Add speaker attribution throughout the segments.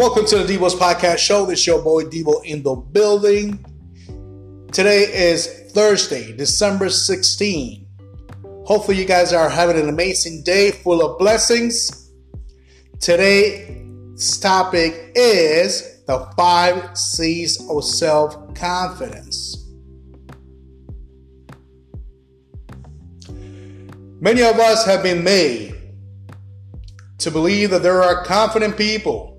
Speaker 1: Welcome to the Devo's Podcast Show. This your boy Devo in the building. Today is Thursday, December 16. Hopefully, you guys are having an amazing day full of blessings. Today's topic is the five C's of self confidence. Many of us have been made to believe that there are confident people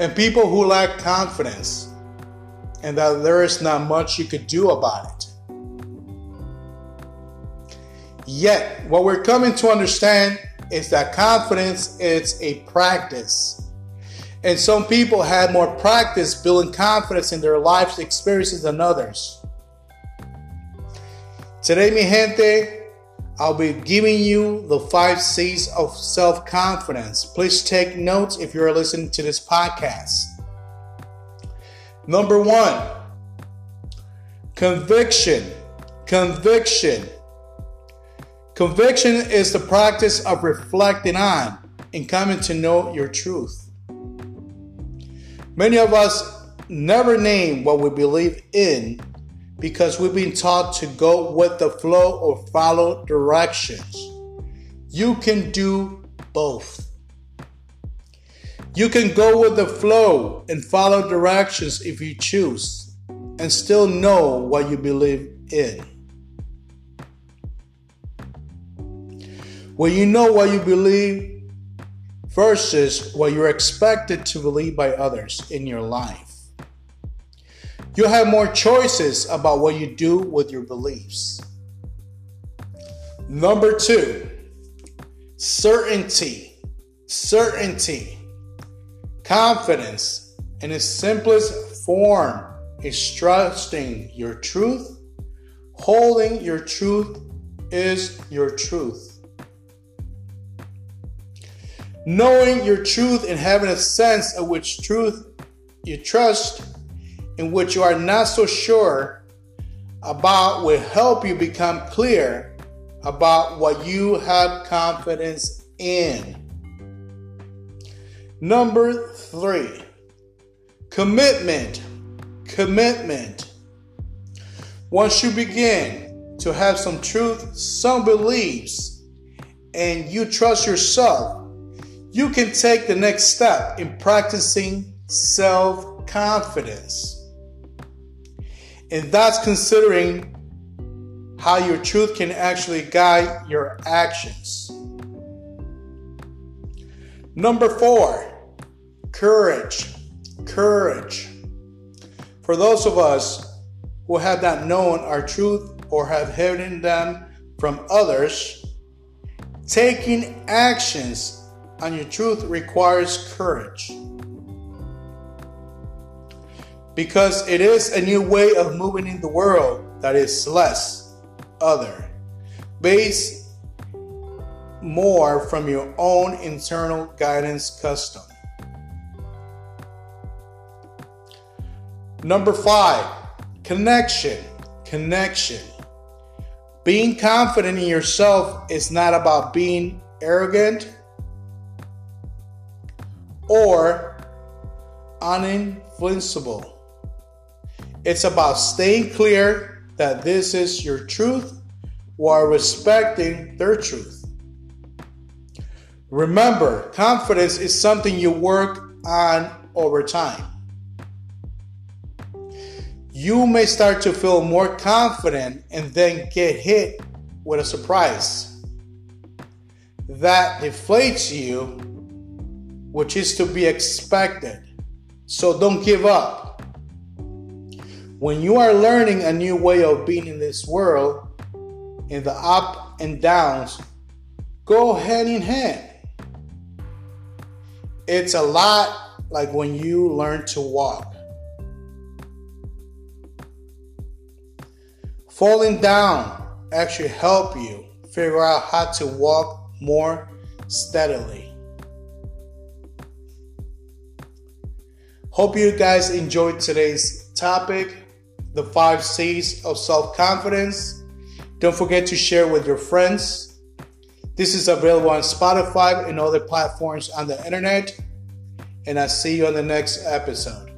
Speaker 1: and people who lack confidence, and that there is not much you could do about it. Yet, what we're coming to understand is that confidence is a practice. And some people have more practice building confidence in their lives experiences than others. Today, mi gente, I'll be giving you the five C's of self confidence. Please take notes if you're listening to this podcast. Number one, conviction. Conviction. Conviction is the practice of reflecting on and coming to know your truth. Many of us never name what we believe in because we've been taught to go with the flow or follow directions. You can do both. You can go with the flow and follow directions if you choose and still know what you believe in. When you know what you believe versus what you're expected to believe by others in your life you have more choices about what you do with your beliefs. Number two, certainty. Certainty. Confidence in its simplest form is trusting your truth. Holding your truth is your truth. Knowing your truth and having a sense of which truth you trust in which you are not so sure about will help you become clear about what you have confidence in. Number three, commitment. Commitment. Once you begin to have some truth, some beliefs, and you trust yourself, you can take the next step in practicing self confidence. And that's considering how your truth can actually guide your actions. Number four, courage. Courage. For those of us who have not known our truth or have hidden them from others, taking actions on your truth requires courage because it is a new way of moving in the world that is less other, based more from your own internal guidance custom. Number five, connection. Connection. Being confident in yourself is not about being arrogant or uninfluenceable. It's about staying clear that this is your truth while respecting their truth. Remember, confidence is something you work on over time. You may start to feel more confident and then get hit with a surprise that deflates you, which is to be expected. So don't give up. When you are learning a new way of being in this world, in the up and downs, go hand in hand. It's a lot like when you learn to walk. Falling down actually help you figure out how to walk more steadily. Hope you guys enjoyed today's topic the five C's of self confidence. Don't forget to share with your friends. This is available on Spotify and other platforms on the internet. and I'll see you on the next episode.